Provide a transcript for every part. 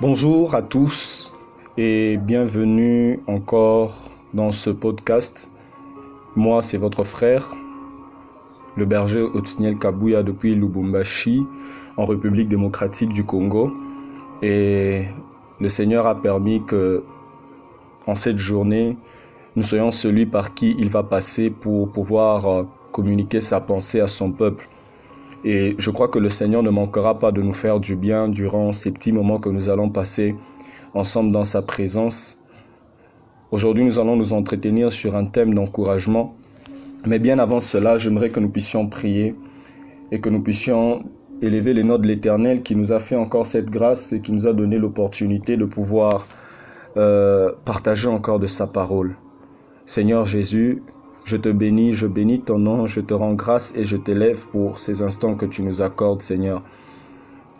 Bonjour à tous et bienvenue encore dans ce podcast. Moi, c'est votre frère, le berger Otsniel Kabouya depuis Lubumbashi, en République démocratique du Congo. Et le Seigneur a permis que, en cette journée, nous soyons celui par qui il va passer pour pouvoir euh, communiquer sa pensée à son peuple. Et je crois que le Seigneur ne manquera pas de nous faire du bien durant ces petits moments que nous allons passer ensemble dans sa présence. Aujourd'hui, nous allons nous entretenir sur un thème d'encouragement. Mais bien avant cela, j'aimerais que nous puissions prier et que nous puissions élever les notes de l'Éternel qui nous a fait encore cette grâce et qui nous a donné l'opportunité de pouvoir euh, partager encore de sa parole. Seigneur Jésus, je te bénis, je bénis ton nom, je te rends grâce et je t'élève pour ces instants que tu nous accordes, Seigneur.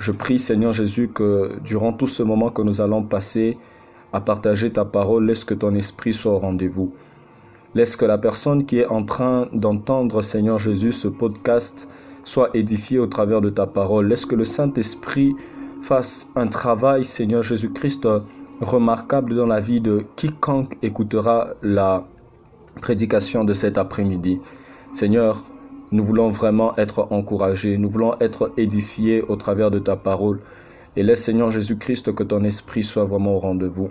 Je prie, Seigneur Jésus, que durant tout ce moment que nous allons passer à partager ta parole, laisse que ton esprit soit au rendez-vous. Laisse que la personne qui est en train d'entendre, Seigneur Jésus, ce podcast soit édifiée au travers de ta parole. Laisse que le Saint-Esprit fasse un travail, Seigneur Jésus-Christ, remarquable dans la vie de quiconque écoutera la prédication de cet après-midi. Seigneur, nous voulons vraiment être encouragés, nous voulons être édifiés au travers de ta parole. Et laisse Seigneur Jésus-Christ que ton esprit soit vraiment au rendez-vous.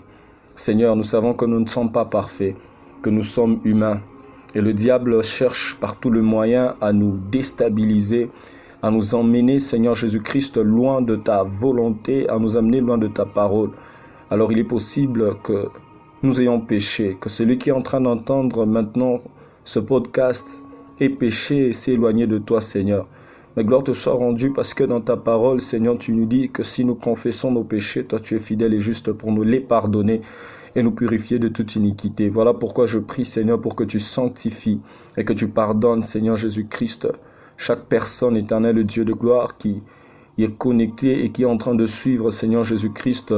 Seigneur, nous savons que nous ne sommes pas parfaits, que nous sommes humains. Et le diable cherche par tout le moyen à nous déstabiliser, à nous emmener, Seigneur Jésus-Christ, loin de ta volonté, à nous amener loin de ta parole. Alors il est possible que nous ayons péché, que celui qui est en train d'entendre maintenant ce podcast ait péché et s'est éloigné de toi, Seigneur. Mais gloire te soit rendue parce que dans ta parole, Seigneur, tu nous dis que si nous confessons nos péchés, toi tu es fidèle et juste pour nous les pardonner et nous purifier de toute iniquité. Voilà pourquoi je prie, Seigneur, pour que tu sanctifies et que tu pardonnes, Seigneur Jésus-Christ, chaque personne éternelle, Dieu de gloire, qui est connectée et qui est en train de suivre, Seigneur Jésus-Christ,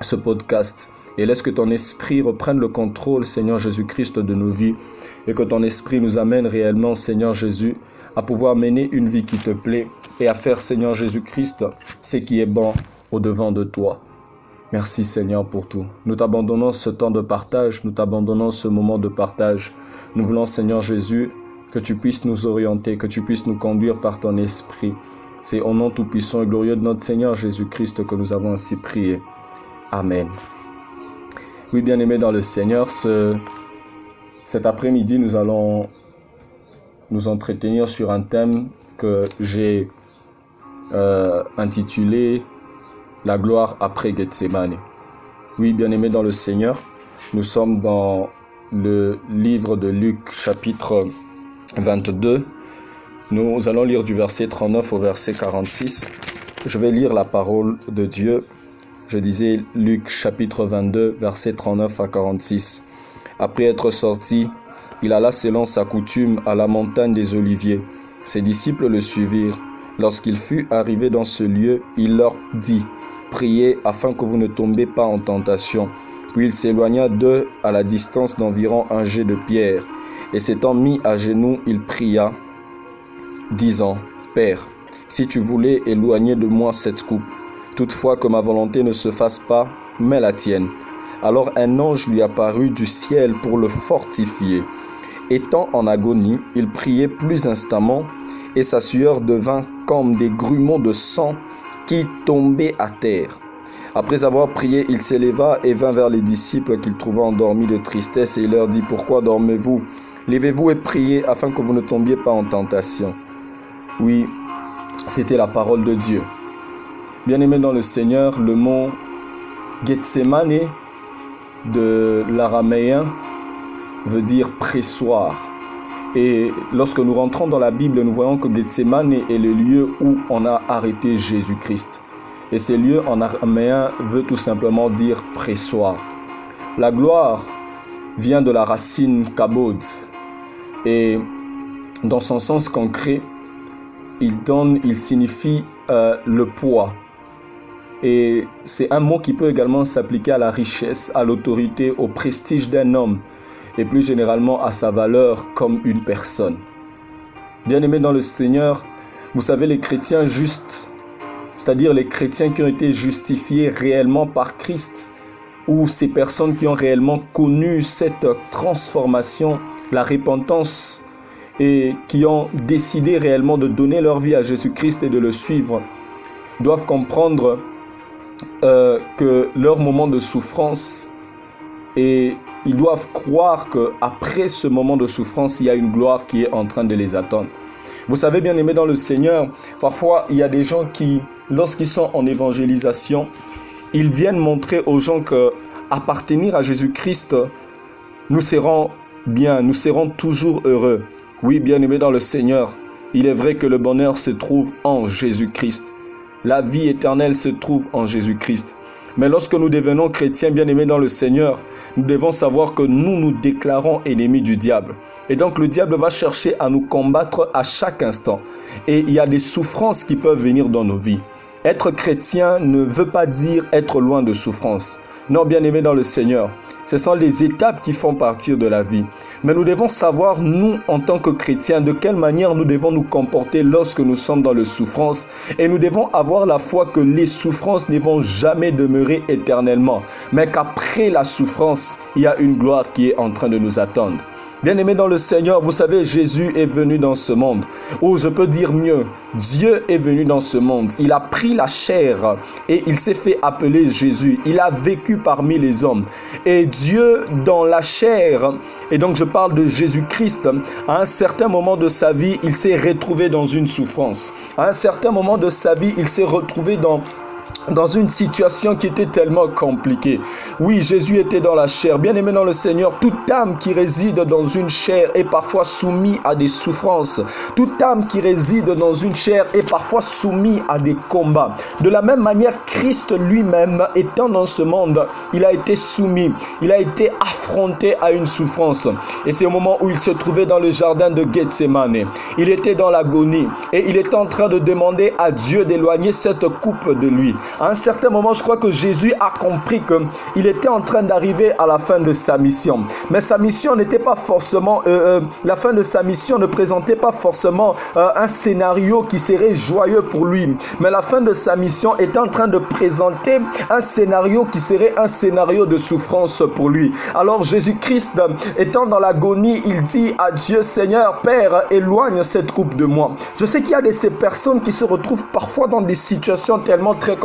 ce podcast et laisse que ton esprit reprenne le contrôle, Seigneur Jésus-Christ, de nos vies et que ton esprit nous amène réellement, Seigneur Jésus, à pouvoir mener une vie qui te plaît et à faire, Seigneur Jésus-Christ, ce qui est bon au devant de toi. Merci Seigneur pour tout. Nous t'abandonnons ce temps de partage, nous t'abandonnons ce moment de partage. Nous voulons Seigneur Jésus que tu puisses nous orienter, que tu puisses nous conduire par ton esprit. C'est au nom tout-puissant et glorieux de notre Seigneur Jésus-Christ que nous avons ainsi prié. Amen. Oui, bien aimé dans le Seigneur, ce, cet après-midi, nous allons nous entretenir sur un thème que j'ai euh, intitulé La gloire après Gethsemane. Oui, bien aimé dans le Seigneur, nous sommes dans le livre de Luc chapitre 22. Nous allons lire du verset 39 au verset 46. Je vais lire la parole de Dieu je disais Luc chapitre 22, verset 39 à 46. Après être sorti, il alla selon sa coutume à la montagne des Oliviers. Ses disciples le suivirent. Lorsqu'il fut arrivé dans ce lieu, il leur dit, Priez afin que vous ne tombez pas en tentation. Puis il s'éloigna d'eux à la distance d'environ un jet de pierre. Et s'étant mis à genoux, il pria, disant, Père, si tu voulais éloigner de moi cette coupe, Toutefois que ma volonté ne se fasse pas, mais la tienne. Alors un ange lui apparut du ciel pour le fortifier. Étant en agonie, il priait plus instamment, et sa sueur devint comme des grumeaux de sang qui tombaient à terre. Après avoir prié, il s'éleva et vint vers les disciples qu'il trouva endormis de tristesse, et il leur dit, Pourquoi dormez-vous? Levez-vous et priez afin que vous ne tombiez pas en tentation. Oui, c'était la parole de Dieu. Bien-aimé dans le Seigneur, le mot Gethsemane de l'araméen veut dire pressoir. Et lorsque nous rentrons dans la Bible, nous voyons que Gethsemane est le lieu où on a arrêté Jésus-Christ. Et ce lieu en araméen veut tout simplement dire pressoir. La gloire vient de la racine kabod. Et dans son sens concret, il donne, il signifie euh, le poids, et c'est un mot qui peut également s'appliquer à la richesse, à l'autorité, au prestige d'un homme et plus généralement à sa valeur comme une personne. Bien-aimés dans le Seigneur, vous savez, les chrétiens justes c'est-à-dire les chrétiens qui ont été justifiés réellement par Christ, ou ces personnes qui ont réellement connu cette transformation, la repentance, et qui ont décidé réellement de donner leur vie à Jésus-Christ et de le suivre, doivent comprendre euh, que leur moment de souffrance et ils doivent croire que après ce moment de souffrance, il y a une gloire qui est en train de les attendre. Vous savez, bien aimé dans le Seigneur, parfois il y a des gens qui, lorsqu'ils sont en évangélisation, ils viennent montrer aux gens que appartenir à Jésus-Christ, nous serons bien, nous serons toujours heureux. Oui, bien aimé dans le Seigneur, il est vrai que le bonheur se trouve en Jésus-Christ. La vie éternelle se trouve en Jésus-Christ. Mais lorsque nous devenons chrétiens bien-aimés dans le Seigneur, nous devons savoir que nous nous déclarons ennemis du diable. Et donc le diable va chercher à nous combattre à chaque instant. Et il y a des souffrances qui peuvent venir dans nos vies. Être chrétien ne veut pas dire être loin de souffrance. Non, bien aimé dans le Seigneur, ce sont les étapes qui font partir de la vie. Mais nous devons savoir, nous, en tant que chrétiens, de quelle manière nous devons nous comporter lorsque nous sommes dans la souffrance. Et nous devons avoir la foi que les souffrances ne vont jamais demeurer éternellement, mais qu'après la souffrance, il y a une gloire qui est en train de nous attendre. Bien-aimé dans le Seigneur, vous savez, Jésus est venu dans ce monde. Ou je peux dire mieux, Dieu est venu dans ce monde. Il a pris la chair et il s'est fait appeler Jésus. Il a vécu parmi les hommes. Et Dieu dans la chair, et donc je parle de Jésus-Christ, à un certain moment de sa vie, il s'est retrouvé dans une souffrance. À un certain moment de sa vie, il s'est retrouvé dans dans une situation qui était tellement compliquée. Oui, Jésus était dans la chair. Bien aimé dans le Seigneur, toute âme qui réside dans une chair est parfois soumise à des souffrances. Toute âme qui réside dans une chair est parfois soumise à des combats. De la même manière, Christ lui-même, étant dans ce monde, il a été soumis, il a été affronté à une souffrance. Et c'est au moment où il se trouvait dans le jardin de Gethsemane. Il était dans l'agonie et il était en train de demander à Dieu d'éloigner cette coupe de lui. À un certain moment, je crois que Jésus a compris qu'il était en train d'arriver à la fin de sa mission. Mais sa mission n'était pas forcément... Euh, euh, la fin de sa mission ne présentait pas forcément euh, un scénario qui serait joyeux pour lui. Mais la fin de sa mission est en train de présenter un scénario qui serait un scénario de souffrance pour lui. Alors Jésus-Christ, étant dans l'agonie, il dit à Dieu, Seigneur, Père, éloigne cette coupe de moi. Je sais qu'il y a de ces personnes qui se retrouvent parfois dans des situations tellement très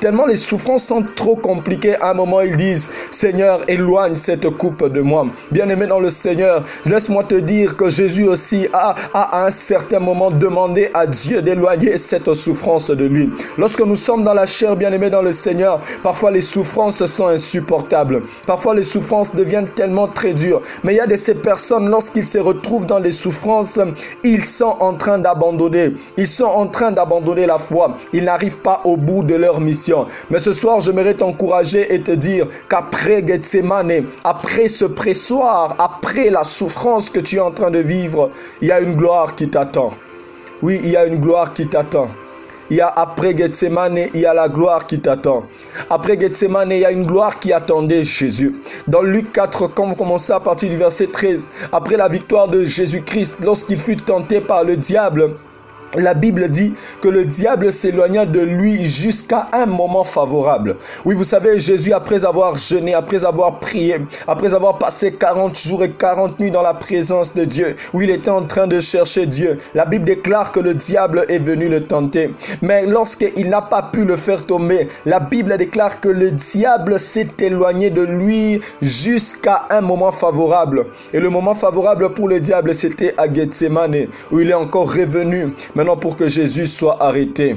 tellement les souffrances sont trop compliquées. À un moment, ils disent, Seigneur, éloigne cette coupe de moi. Bien-aimé dans le Seigneur, laisse-moi te dire que Jésus aussi a, a à un certain moment demandé à Dieu d'éloigner cette souffrance de lui. Lorsque nous sommes dans la chair, bien-aimé dans le Seigneur, parfois les souffrances sont insupportables. Parfois les souffrances deviennent tellement très dures. Mais il y a de ces personnes, lorsqu'ils se retrouvent dans les souffrances, ils sont en train d'abandonner. Ils sont en train d'abandonner la foi. Ils n'arrivent pas au bout de leur mission. Mais ce soir, j'aimerais t'encourager et te dire qu'après Gethsemane, après ce pressoir, après la souffrance que tu es en train de vivre, il y a une gloire qui t'attend. Oui, il y a une gloire qui t'attend. Il y a après Gethsemane, il y a la gloire qui t'attend. Après Gethsemane, il y a une gloire qui attendait Jésus. Dans Luc 4, comme on commence à partir du verset 13, après la victoire de Jésus-Christ, lorsqu'il fut tenté par le diable, la Bible dit que le diable s'éloigna de lui jusqu'à un moment favorable. Oui, vous savez, Jésus, après avoir jeûné, après avoir prié, après avoir passé 40 jours et 40 nuits dans la présence de Dieu, où il était en train de chercher Dieu, la Bible déclare que le diable est venu le tenter. Mais lorsqu'il n'a pas pu le faire tomber, la Bible déclare que le diable s'est éloigné de lui jusqu'à un moment favorable. Et le moment favorable pour le diable, c'était à Gethsemane, où il est encore revenu pour que Jésus soit arrêté.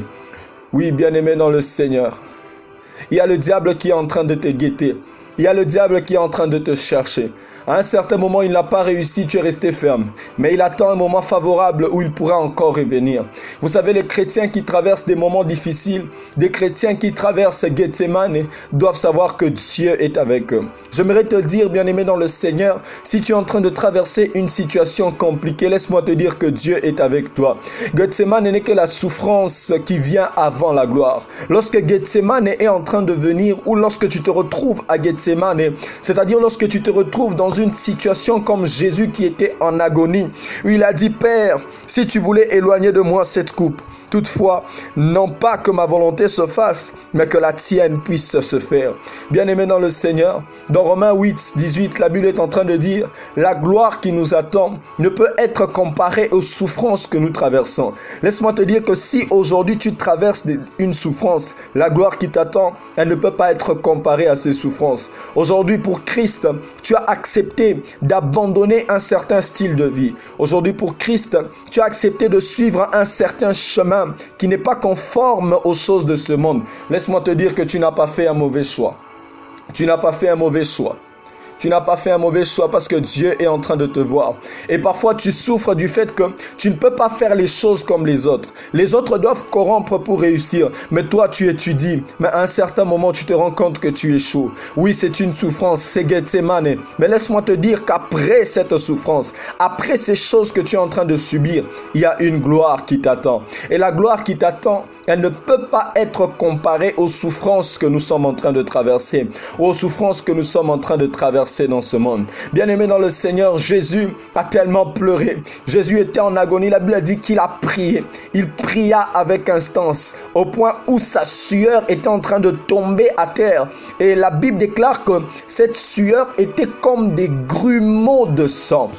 Oui, bien-aimé dans le Seigneur. Il y a le diable qui est en train de te guetter. Il y a le diable qui est en train de te chercher. À un certain moment, il n'a pas réussi, tu es resté ferme. Mais il attend un moment favorable où il pourra encore revenir. Vous savez, les chrétiens qui traversent des moments difficiles, des chrétiens qui traversent Gethsemane, doivent savoir que Dieu est avec eux. J'aimerais te dire, bien-aimé dans le Seigneur, si tu es en train de traverser une situation compliquée, laisse-moi te dire que Dieu est avec toi. Gethsemane n'est que la souffrance qui vient avant la gloire. Lorsque Gethsemane est en train de venir ou lorsque tu te retrouves à Gethsemane, c'est-à-dire lorsque tu te retrouves dans une situation comme Jésus qui était en agonie, il a dit, Père, si tu voulais éloigner de moi cette coupe, Toutefois, non pas que ma volonté se fasse, mais que la tienne puisse se faire. Bien-aimé dans le Seigneur, dans Romains 8, 18, la Bible est en train de dire, la gloire qui nous attend ne peut être comparée aux souffrances que nous traversons. Laisse-moi te dire que si aujourd'hui tu traverses une souffrance, la gloire qui t'attend, elle ne peut pas être comparée à ces souffrances. Aujourd'hui, pour Christ, tu as accepté d'abandonner un certain style de vie. Aujourd'hui, pour Christ, tu as accepté de suivre un certain chemin qui n'est pas conforme aux choses de ce monde. Laisse-moi te dire que tu n'as pas fait un mauvais choix. Tu n'as pas fait un mauvais choix. Tu n'as pas fait un mauvais choix parce que Dieu est en train de te voir. Et parfois, tu souffres du fait que tu ne peux pas faire les choses comme les autres. Les autres doivent corrompre pour réussir. Mais toi, tu étudies. Mais à un certain moment, tu te rends compte que tu échoues. Oui, c'est une souffrance. C'est. Mais laisse-moi te dire qu'après cette souffrance, après ces choses que tu es en train de subir, il y a une gloire qui t'attend. Et la gloire qui t'attend, elle ne peut pas être comparée aux souffrances que nous sommes en train de traverser. Aux souffrances que nous sommes en train de traverser dans ce monde. Bien-aimé dans le Seigneur, Jésus a tellement pleuré. Jésus était en agonie. La Bible dit qu'il a prié. Il pria avec instance au point où sa sueur était en train de tomber à terre. Et la Bible déclare que cette sueur était comme des grumeaux de sang.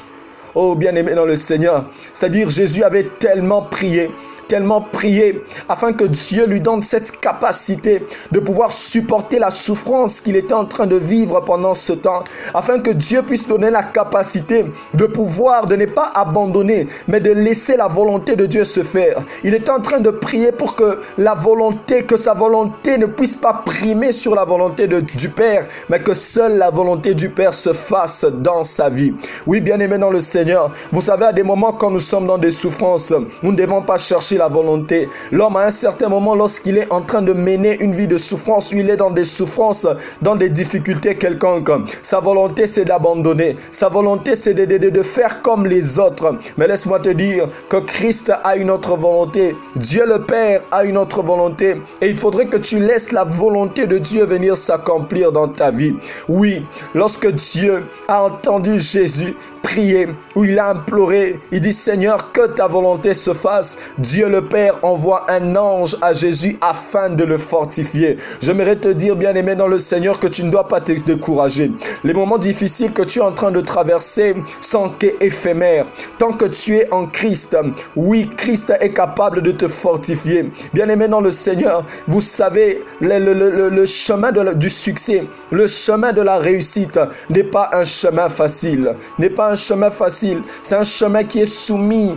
Oh bien-aimé dans le Seigneur, c'est-à-dire Jésus avait tellement prié tellement prié afin que Dieu lui donne cette capacité de pouvoir supporter la souffrance qu'il était en train de vivre pendant ce temps, afin que Dieu puisse donner la capacité de pouvoir, de ne pas abandonner, mais de laisser la volonté de Dieu se faire. Il était en train de prier pour que la volonté, que sa volonté ne puisse pas primer sur la volonté de, du Père, mais que seule la volonté du Père se fasse dans sa vie. Oui, bien aimé dans le Seigneur, vous savez, à des moments quand nous sommes dans des souffrances, nous ne devons pas chercher la volonté. L'homme, à un certain moment, lorsqu'il est en train de mener une vie de souffrance, il est dans des souffrances, dans des difficultés quelconques, sa volonté, c'est d'abandonner. Sa volonté, c'est de, de, de faire comme les autres. Mais laisse-moi te dire que Christ a une autre volonté. Dieu le Père a une autre volonté. Et il faudrait que tu laisses la volonté de Dieu venir s'accomplir dans ta vie. Oui, lorsque Dieu a entendu Jésus prier, où il a imploré, il dit Seigneur, que ta volonté se fasse. Dieu le Père envoie un ange à Jésus afin de le fortifier. J'aimerais te dire, bien-aimé dans le Seigneur, que tu ne dois pas te décourager. Les moments difficiles que tu es en train de traverser sont éphémères. Tant que tu es en Christ, oui, Christ est capable de te fortifier. Bien-aimé dans le Seigneur, vous savez, le, chemin du succès, le chemin de la réussite n'est pas un chemin facile. N'est pas un chemin facile. C'est un chemin qui est soumis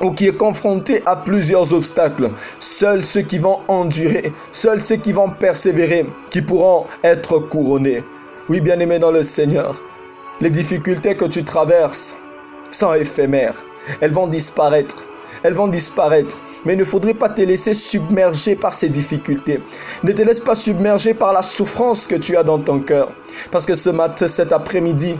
ou qui est confronté à plusieurs obstacles. Seuls ceux qui vont endurer, seuls ceux qui vont persévérer, qui pourront être couronnés. Oui, bien-aimé dans le Seigneur, les difficultés que tu traverses sont éphémères. Elles vont disparaître. Elles vont disparaître. Mais il ne faudrait pas te laisser submerger par ces difficultés. Ne te laisse pas submerger par la souffrance que tu as dans ton cœur. Parce que ce matin, cet après-midi,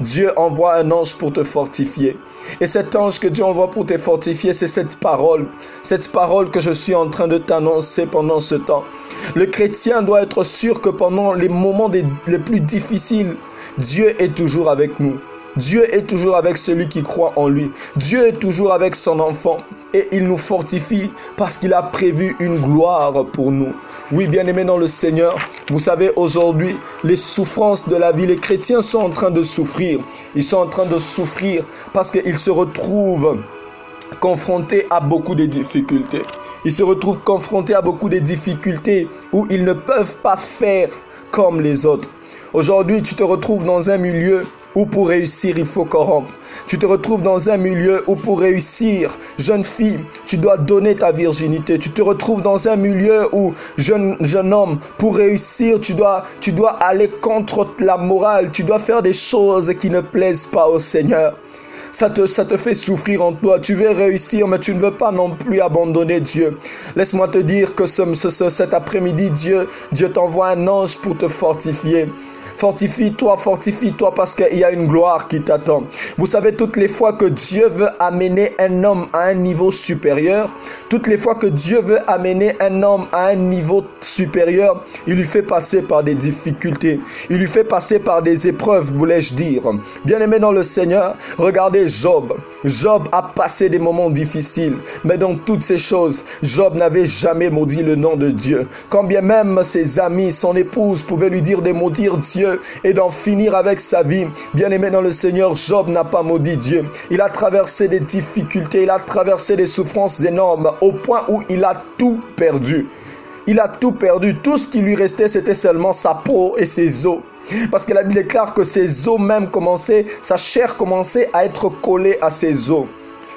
Dieu envoie un ange pour te fortifier. Et cet ange que Dieu envoie pour te fortifier, c'est cette parole. Cette parole que je suis en train de t'annoncer pendant ce temps. Le chrétien doit être sûr que pendant les moments les plus difficiles, Dieu est toujours avec nous. Dieu est toujours avec celui qui croit en lui. Dieu est toujours avec son enfant. Et il nous fortifie parce qu'il a prévu une gloire pour nous. Oui, bien-aimés dans le Seigneur, vous savez, aujourd'hui, les souffrances de la vie, les chrétiens sont en train de souffrir. Ils sont en train de souffrir parce qu'ils se retrouvent confrontés à beaucoup de difficultés. Ils se retrouvent confrontés à beaucoup de difficultés où ils ne peuvent pas faire comme les autres. Aujourd'hui, tu te retrouves dans un milieu où pour réussir, il faut corrompre. Tu te retrouves dans un milieu où pour réussir, jeune fille, tu dois donner ta virginité. Tu te retrouves dans un milieu où, jeune, homme, pour réussir, tu dois, tu dois aller contre la morale. Tu dois faire des choses qui ne plaisent pas au Seigneur. Ça te, ça te fait souffrir en toi. Tu veux réussir, mais tu ne veux pas non plus abandonner Dieu. Laisse-moi te dire que ce, cet après-midi, Dieu, Dieu t'envoie un ange pour te fortifier. Fortifie-toi, fortifie-toi parce qu'il y a une gloire qui t'attend. Vous savez, toutes les fois que Dieu veut amener un homme à un niveau supérieur, toutes les fois que Dieu veut amener un homme à un niveau supérieur, il lui fait passer par des difficultés. Il lui fait passer par des épreuves, voulais-je dire. Bien aimé dans le Seigneur, regardez Job. Job a passé des moments difficiles, mais dans toutes ces choses, Job n'avait jamais maudit le nom de Dieu. Quand bien même ses amis, son épouse pouvaient lui dire de maudire Dieu et d'en finir avec sa vie, bien aimé dans le Seigneur, Job n'a pas maudit Dieu. Il a traversé des difficultés, il a traversé des souffrances énormes au point où il a tout perdu. Il a tout perdu. Tout ce qui lui restait, c'était seulement sa peau et ses os. Parce que la Bible déclare que ses os même commençaient, sa chair commençait à être collée à ses os.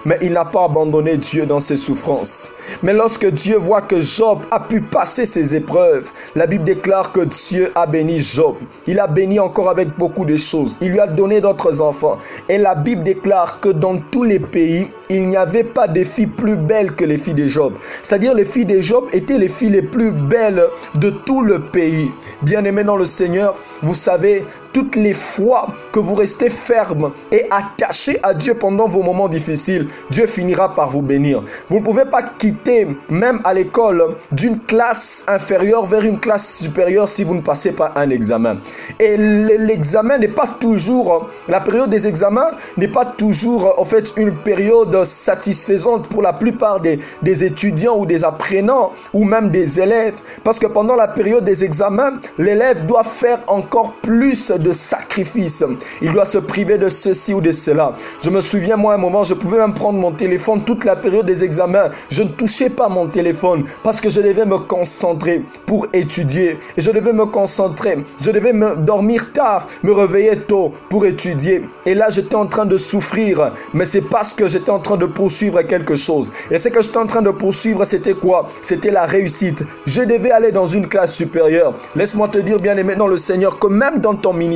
Mais il n'a pas abandonné Dieu dans ses souffrances. Mais lorsque Dieu voit que Job a pu passer ses épreuves, la Bible déclare que Dieu a béni Job. Il a béni encore avec beaucoup de choses. Il lui a donné d'autres enfants. Et la Bible déclare que dans tous les pays, il n'y avait pas de filles plus belles que les filles de Job. C'est-à-dire les filles de Job étaient les filles les plus belles de tout le pays. Bien aimés dans le Seigneur, vous savez, toutes les fois que vous restez ferme et attaché à Dieu pendant vos moments difficiles, Dieu finira par vous bénir. Vous ne pouvez pas quitter, même à l'école, d'une classe inférieure vers une classe supérieure si vous ne passez pas un examen. Et l'examen n'est pas toujours, la période des examens n'est pas toujours, en fait, une période satisfaisante pour la plupart des, des étudiants ou des apprenants ou même des élèves. Parce que pendant la période des examens, l'élève doit faire encore plus de sacrifices. Il doit se priver de ceci ou de cela. Je me souviens, moi, un moment, je pouvais même prendre mon téléphone toute la période des examens. Je ne touchais pas mon téléphone parce que je devais me concentrer pour étudier. Et je devais me concentrer. Je devais me dormir tard, me réveiller tôt pour étudier. Et là, j'étais en train de souffrir. Mais c'est parce que j'étais en train de poursuivre quelque chose. Et ce que j'étais en train de poursuivre, c'était quoi? C'était la réussite. Je devais aller dans une classe supérieure. Laisse-moi te dire, bien aimé dans le Seigneur, que même dans ton ministère,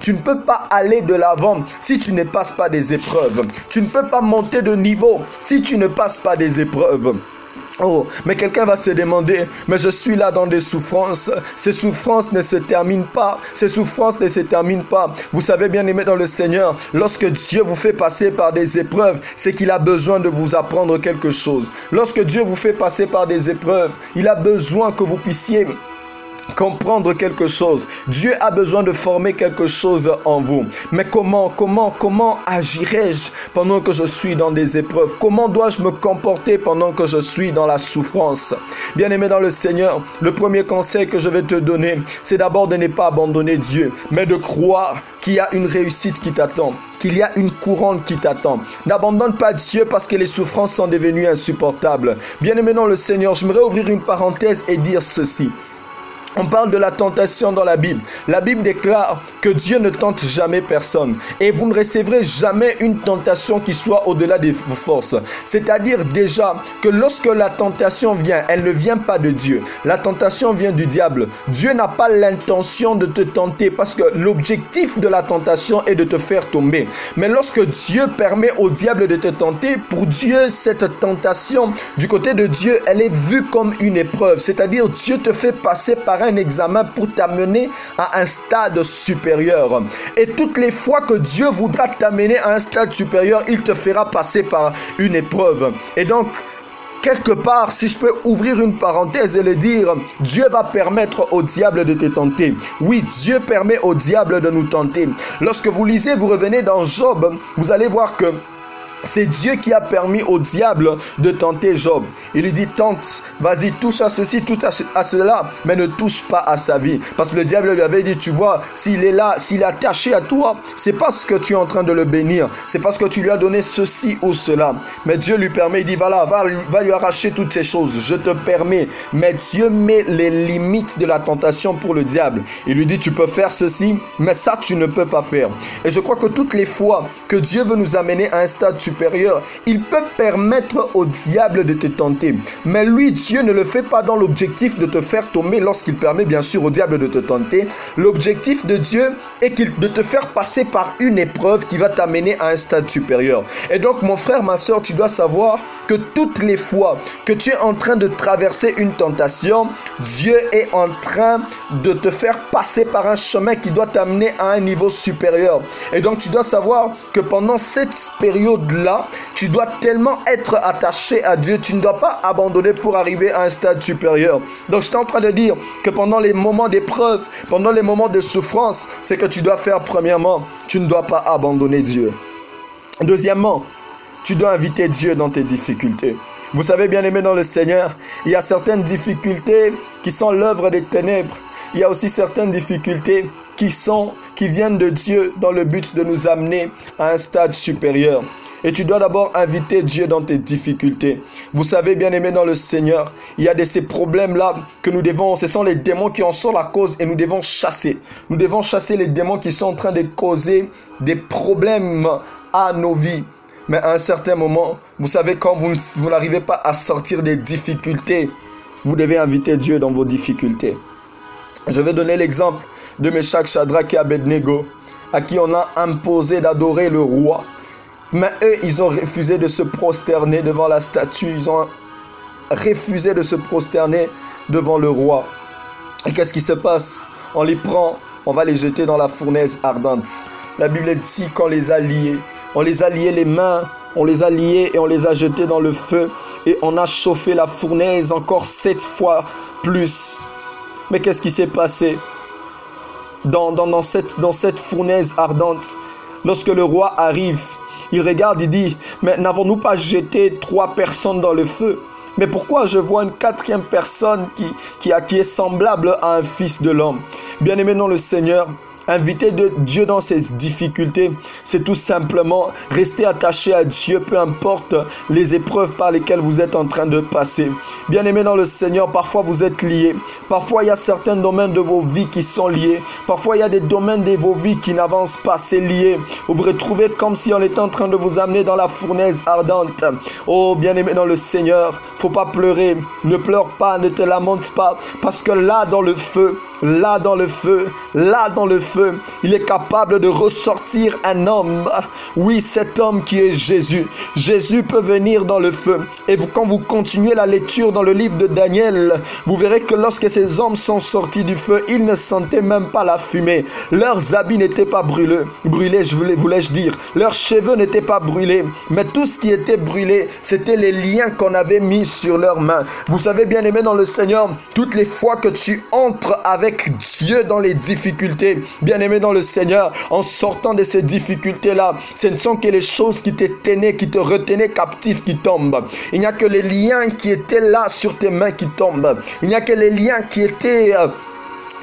tu ne peux pas aller de l'avant si tu ne passes pas des épreuves. Tu ne peux pas monter de niveau si tu ne passes pas des épreuves. Oh, mais quelqu'un va se demander, mais je suis là dans des souffrances. Ces souffrances ne se terminent pas. Ces souffrances ne se terminent pas. Vous savez bien aimé dans le Seigneur, lorsque Dieu vous fait passer par des épreuves, c'est qu'il a besoin de vous apprendre quelque chose. Lorsque Dieu vous fait passer par des épreuves, il a besoin que vous puissiez comprendre quelque chose. Dieu a besoin de former quelque chose en vous. Mais comment, comment, comment agirai-je pendant que je suis dans des épreuves? Comment dois-je me comporter pendant que je suis dans la souffrance? Bien-aimé dans le Seigneur, le premier conseil que je vais te donner, c'est d'abord de ne pas abandonner Dieu, mais de croire qu'il y a une réussite qui t'attend, qu'il y a une couronne qui t'attend. N'abandonne pas Dieu parce que les souffrances sont devenues insupportables. Bien-aimé dans le Seigneur, j'aimerais ouvrir une parenthèse et dire ceci. On parle de la tentation dans la Bible. La Bible déclare que Dieu ne tente jamais personne. Et vous ne recevrez jamais une tentation qui soit au-delà de vos forces. C'est-à-dire déjà que lorsque la tentation vient, elle ne vient pas de Dieu. La tentation vient du diable. Dieu n'a pas l'intention de te tenter parce que l'objectif de la tentation est de te faire tomber. Mais lorsque Dieu permet au diable de te tenter, pour Dieu, cette tentation, du côté de Dieu, elle est vue comme une épreuve. C'est-à-dire Dieu te fait passer par un examen pour t'amener à un stade supérieur. Et toutes les fois que Dieu voudra t'amener à un stade supérieur, il te fera passer par une épreuve. Et donc, quelque part, si je peux ouvrir une parenthèse et le dire, Dieu va permettre au diable de te tenter. Oui, Dieu permet au diable de nous tenter. Lorsque vous lisez, vous revenez dans Job, vous allez voir que c'est Dieu qui a permis au diable de tenter Job. Il lui dit, tente, vas-y, touche à ceci, touche à, cela, mais ne touche pas à sa vie. Parce que le diable lui avait dit, tu vois, s'il est là, s'il est attaché à toi, c'est parce que tu es en train de le bénir. C'est parce que tu lui as donné ceci ou cela. Mais Dieu lui permet, il dit, voilà, va, va lui arracher toutes ces choses. Je te permets. Mais Dieu met les limites de la tentation pour le diable. Il lui dit, tu peux faire ceci, mais ça, tu ne peux pas faire. Et je crois que toutes les fois que Dieu veut nous amener à un stade il peut permettre au diable de te tenter. Mais lui, Dieu ne le fait pas dans l'objectif de te faire tomber lorsqu'il permet bien sûr au diable de te tenter. L'objectif de Dieu est de te faire passer par une épreuve qui va t'amener à un stade supérieur. Et donc mon frère, ma soeur, tu dois savoir que toutes les fois que tu es en train de traverser une tentation, Dieu est en train de te faire passer par un chemin qui doit t'amener à un niveau supérieur. Et donc tu dois savoir que pendant cette période-là, tu dois tellement être attaché à Dieu, tu ne dois pas abandonner pour arriver à un stade supérieur. Donc je suis en train de dire que pendant les moments d'épreuve, pendant les moments de souffrance, c'est que tu dois faire premièrement, tu ne dois pas abandonner Dieu. Deuxièmement, tu dois inviter Dieu dans tes difficultés. Vous savez, bien aimé dans le Seigneur, il y a certaines difficultés qui sont l'œuvre des ténèbres. Il y a aussi certaines difficultés qui sont, qui viennent de Dieu dans le but de nous amener à un stade supérieur. Et tu dois d'abord inviter Dieu dans tes difficultés. Vous savez, bien aimé dans le Seigneur, il y a de ces problèmes-là que nous devons, ce sont les démons qui en sont la cause et nous devons chasser. Nous devons chasser les démons qui sont en train de causer des problèmes à nos vies. Mais à un certain moment, vous savez, quand vous, n'arrivez pas à sortir des difficultés, vous devez inviter Dieu dans vos difficultés. Je vais donner l'exemple de Meshach, Shadrach et Abednego, à qui on a imposé d'adorer le roi. Mais eux, ils ont refusé de se prosterner devant la statue. Ils ont refusé de se prosterner devant le roi. Et qu'est-ce qui se passe? On les prend, on va les jeter dans la fournaise ardente. La Bible dit qu'on les a liés. On les a liés les mains, on les a liés et on les a jetés dans le feu. Et on a chauffé la fournaise encore sept fois plus. Mais qu'est-ce qui s'est passé? Dans, dans, cette, dans cette fournaise ardente Lorsque le roi arrive, il regarde, il dit, mais n'avons-nous pas jeté trois personnes dans le feu? Mais pourquoi je vois une quatrième personne qui, qui, qui est semblable à un fils de l'homme? Bien aimé dans le Seigneur, Inviter de Dieu dans ses difficultés, c'est tout simplement rester attaché à Dieu, peu importe les épreuves par lesquelles vous êtes en train de passer. Bien aimé dans le Seigneur, parfois vous êtes liés. Parfois il y a certains domaines de vos vies qui sont liés. Parfois il y a des domaines de vos vies qui n'avancent pas, c'est lié. Vous vous retrouvez comme si on était en train de vous amener dans la fournaise ardente. Oh, bien aimé dans le Seigneur, faut pas pleurer. Ne pleure pas, ne te lamente pas. Parce que là, dans le feu, là dans le feu, là dans le feu, il est capable de ressortir un homme. Oui, cet homme qui est Jésus. Jésus peut venir dans le feu. Et quand vous continuez la lecture dans le livre de Daniel, vous verrez que lorsque ces hommes sont sortis du feu, ils ne sentaient même pas la fumée. Leurs habits n'étaient pas brûlés, brûlés, je voulais, voulais-je dire. Leurs cheveux n'étaient pas brûlés. Mais tout ce qui était brûlé, c'était les liens qu'on avait mis sur leurs mains. Vous savez bien aimé dans le Seigneur, toutes les fois que tu entres avec Dieu dans les difficultés. Bien-aimé dans le Seigneur, en sortant de ces difficultés-là, ce ne sont que les choses qui te tenaient, qui te retenaient captif qui tombent. Il n'y a que les liens qui étaient là sur tes mains qui tombent. Il n'y a que les liens qui étaient... Euh,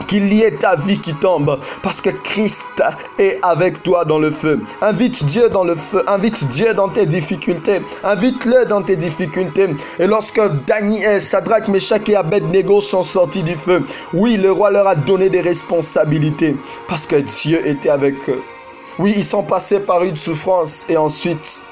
qu'il y ait ta vie qui tombe parce que Christ est avec toi dans le feu. Invite Dieu dans le feu, invite Dieu dans tes difficultés, invite-le dans tes difficultés. Et lorsque Daniel, Shadrach, Meshach et Abednego sont sortis du feu, oui, le roi leur a donné des responsabilités parce que Dieu était avec eux. Oui, ils sont passés par une souffrance et ensuite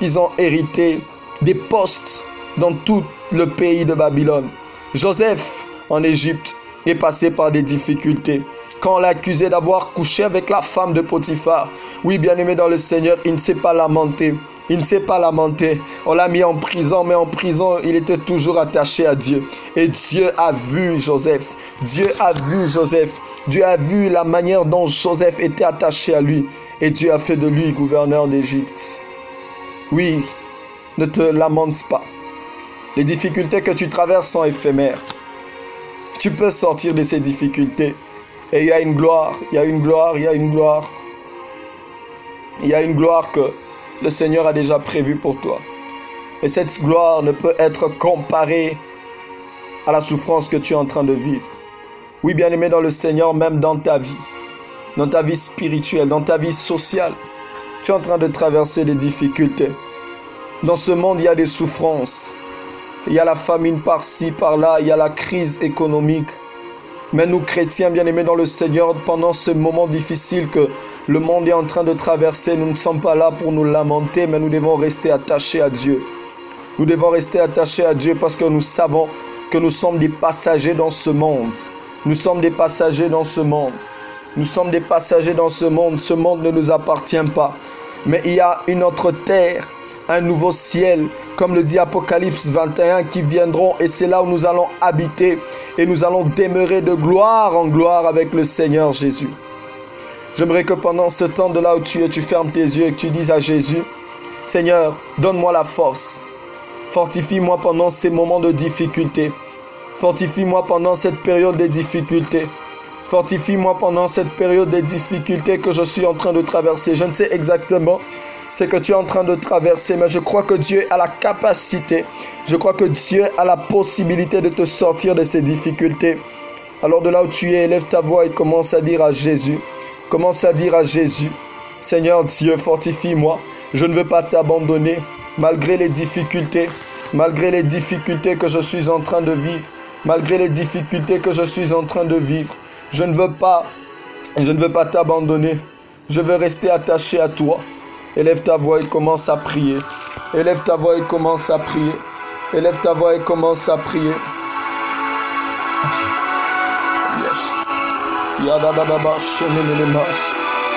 ils ont hérité des postes dans tout le pays de Babylone. Joseph en Égypte est passé par des difficultés. Quand on l'a accusé d'avoir couché avec la femme de Potiphar, oui, bien aimé dans le Seigneur, il ne s'est pas lamenté. Il ne s'est pas lamenté. On l'a mis en prison, mais en prison, il était toujours attaché à Dieu. Et Dieu a vu Joseph. Dieu a vu Joseph. Dieu a vu la manière dont Joseph était attaché à lui. Et Dieu a fait de lui gouverneur d'Égypte. Oui, ne te lamente pas. Les difficultés que tu traverses sont éphémères tu peux sortir de ces difficultés. Et il y a une gloire, il y a une gloire, il y a une gloire. Il y a une gloire que le Seigneur a déjà prévue pour toi. Et cette gloire ne peut être comparée à la souffrance que tu es en train de vivre. Oui, bien aimé dans le Seigneur, même dans ta vie, dans ta vie spirituelle, dans ta vie sociale, tu es en train de traverser des difficultés. Dans ce monde, il y a des souffrances. Il y a la famine par-ci, par-là, il y a la crise économique. Mais nous, chrétiens bien-aimés dans le Seigneur, pendant ce moment difficile que le monde est en train de traverser. Nous ne sommes pas là pour nous lamenter, mais nous devons rester attachés à Dieu. Nous devons rester attachés à Dieu parce que nous savons que nous sommes des passagers dans ce monde. Nous sommes des passagers dans ce monde. Nous sommes des passagers dans ce monde. Ce monde ne nous appartient pas. Mais il y a une autre terre, un nouveau ciel, comme le dit Apocalypse 21, qui viendront et c'est là où nous allons habiter et nous allons demeurer de gloire en gloire avec le Seigneur Jésus. J'aimerais que pendant ce temps de là où tu es, tu fermes tes yeux et tu dises à Jésus, Seigneur, donne-moi la force. Fortifie-moi pendant ces moments de difficulté. Fortifie-moi pendant cette période de difficulté. Fortifie-moi pendant cette période de difficulté que je suis en train de traverser. Je ne sais exactement ce que tu es en train de traverser, mais je crois que Dieu a la capacité, je crois que Dieu a la possibilité de te sortir de ces difficultés. Alors de là où tu es, élève ta voix et commence à dire à Jésus, commence à dire à Jésus, Seigneur Dieu, fortifie-moi. Je ne veux pas t'abandonner malgré les difficultés, malgré les difficultés que je suis en train de vivre, malgré les difficultés que je suis en train de vivre. Je ne veux pas, je ne veux pas t'abandonner. Je veux rester attaché à toi. Élève ta voix et commence à prier. Élève ta voix et commence à prier. Élève ta voix et commence à prier.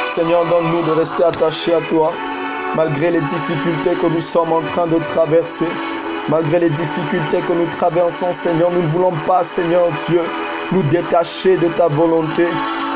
Seigneur, donne-nous de rester attachés à toi, malgré les difficultés que nous sommes en train de traverser. Malgré les difficultés que nous traversons, Seigneur, nous ne voulons pas, Seigneur Dieu, nous détacher de ta volonté.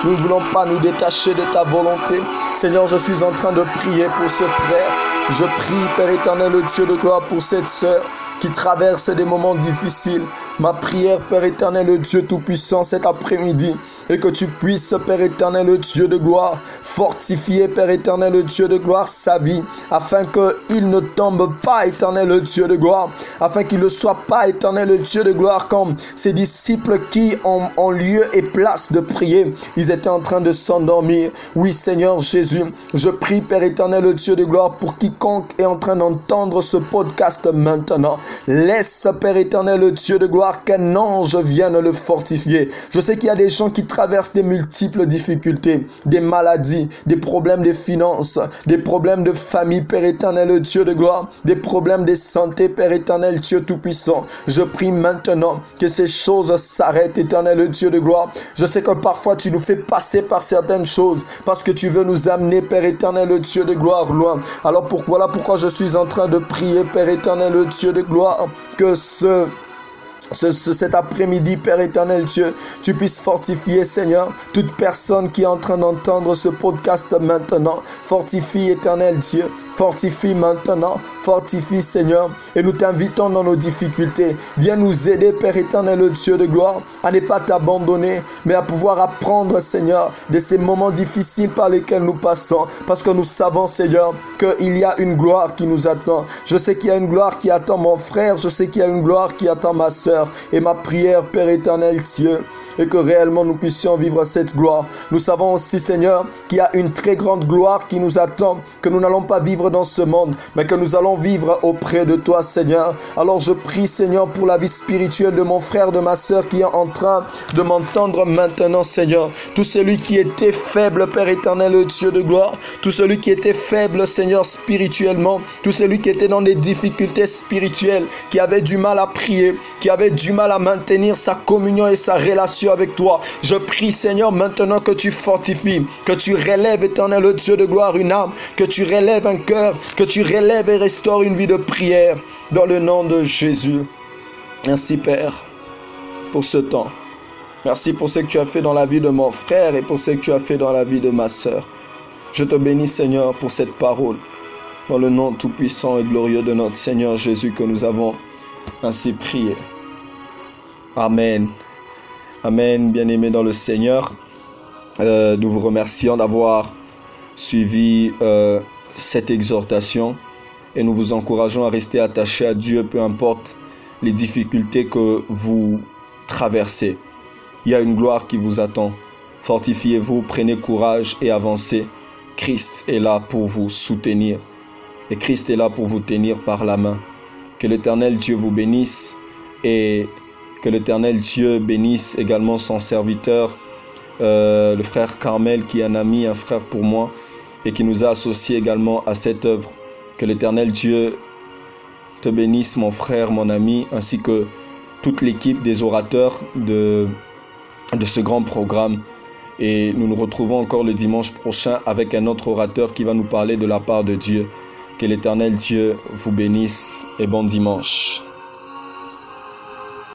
Nous ne voulons pas nous détacher de ta volonté. Seigneur, je suis en train de prier pour ce frère. Je prie, Père éternel, le Dieu de gloire, pour cette sœur qui traverse des moments difficiles. Ma prière, Père éternel, le Dieu tout-puissant, cet après-midi, et que tu puisses, Père éternel, le Dieu de gloire, fortifier, Père éternel, le Dieu de gloire, sa vie, afin qu'il ne tombe pas, éternel, le Dieu de gloire, afin qu'il ne soit pas, éternel, le Dieu de gloire, comme ses disciples qui, ont en lieu et place de prier, ils étaient en train de s'endormir. Oui, Seigneur Jésus, je prie, Père éternel, le Dieu de gloire, pour quiconque est en train d'entendre ce podcast maintenant. Laisse, Père éternel, le Dieu de gloire, qu'un ange vienne le fortifier. Je sais qu'il y a des gens qui traversent des multiples difficultés, des maladies, des problèmes de finances, des problèmes de famille, Père éternel, Dieu de gloire, des problèmes de santé, Père éternel, Dieu tout-puissant. Je prie maintenant que ces choses s'arrêtent, éternel Dieu de gloire. Je sais que parfois tu nous fais passer par certaines choses parce que tu veux nous amener, Père éternel, Dieu de gloire, loin. Alors pour, voilà pourquoi je suis en train de prier, Père éternel, Dieu de gloire, que ce cet après-midi, Père éternel Dieu, tu puisses fortifier, Seigneur, toute personne qui est en train d'entendre ce podcast maintenant. Fortifie, éternel Dieu. Fortifie maintenant, fortifie Seigneur, et nous t'invitons dans nos difficultés. Viens nous aider, Père éternel, Dieu de gloire, à ne pas t'abandonner, mais à pouvoir apprendre, Seigneur, de ces moments difficiles par lesquels nous passons, parce que nous savons, Seigneur, qu'il y a une gloire qui nous attend. Je sais qu'il y a une gloire qui attend mon frère, je sais qu'il y a une gloire qui attend ma soeur, et ma prière, Père éternel, Dieu, et que réellement nous puissions vivre cette gloire. Nous savons aussi, Seigneur, qu'il y a une très grande gloire qui nous attend, que nous n'allons pas vivre dans ce monde, mais que nous allons vivre auprès de toi, Seigneur. Alors je prie, Seigneur, pour la vie spirituelle de mon frère, de ma soeur qui est en train de m'entendre maintenant, Seigneur. Tout celui qui était faible, Père éternel, Dieu de gloire, tout celui qui était faible, Seigneur, spirituellement, tout celui qui était dans des difficultés spirituelles, qui avait du mal à prier, qui avait du mal à maintenir sa communion et sa relation avec toi. Je prie, Seigneur, maintenant que tu fortifies, que tu relèves, éternel Dieu de gloire, une âme, que tu relèves un cœur, que tu relèves et restaures une vie de prière dans le nom de Jésus. Merci, Père, pour ce temps. Merci pour ce que tu as fait dans la vie de mon frère et pour ce que tu as fait dans la vie de ma soeur. Je te bénis, Seigneur, pour cette parole. Dans le nom tout-puissant et glorieux de notre Seigneur Jésus que nous avons ainsi prié. Amen. Amen, bien-aimés dans le Seigneur. Euh, nous vous remercions d'avoir suivi euh, cette exhortation et nous vous encourageons à rester attachés à Dieu, peu importe les difficultés que vous traversez. Il y a une gloire qui vous attend. Fortifiez-vous, prenez courage et avancez. Christ est là pour vous soutenir et Christ est là pour vous tenir par la main. Que l'Éternel Dieu vous bénisse et que l'Éternel Dieu bénisse également son serviteur, euh, le frère Carmel qui est un ami, un frère pour moi et qui nous a associés également à cette œuvre. Que l'Éternel Dieu te bénisse, mon frère, mon ami, ainsi que toute l'équipe des orateurs de, de ce grand programme. Et nous nous retrouvons encore le dimanche prochain avec un autre orateur qui va nous parler de la part de Dieu. Que l'Éternel Dieu vous bénisse et bon dimanche.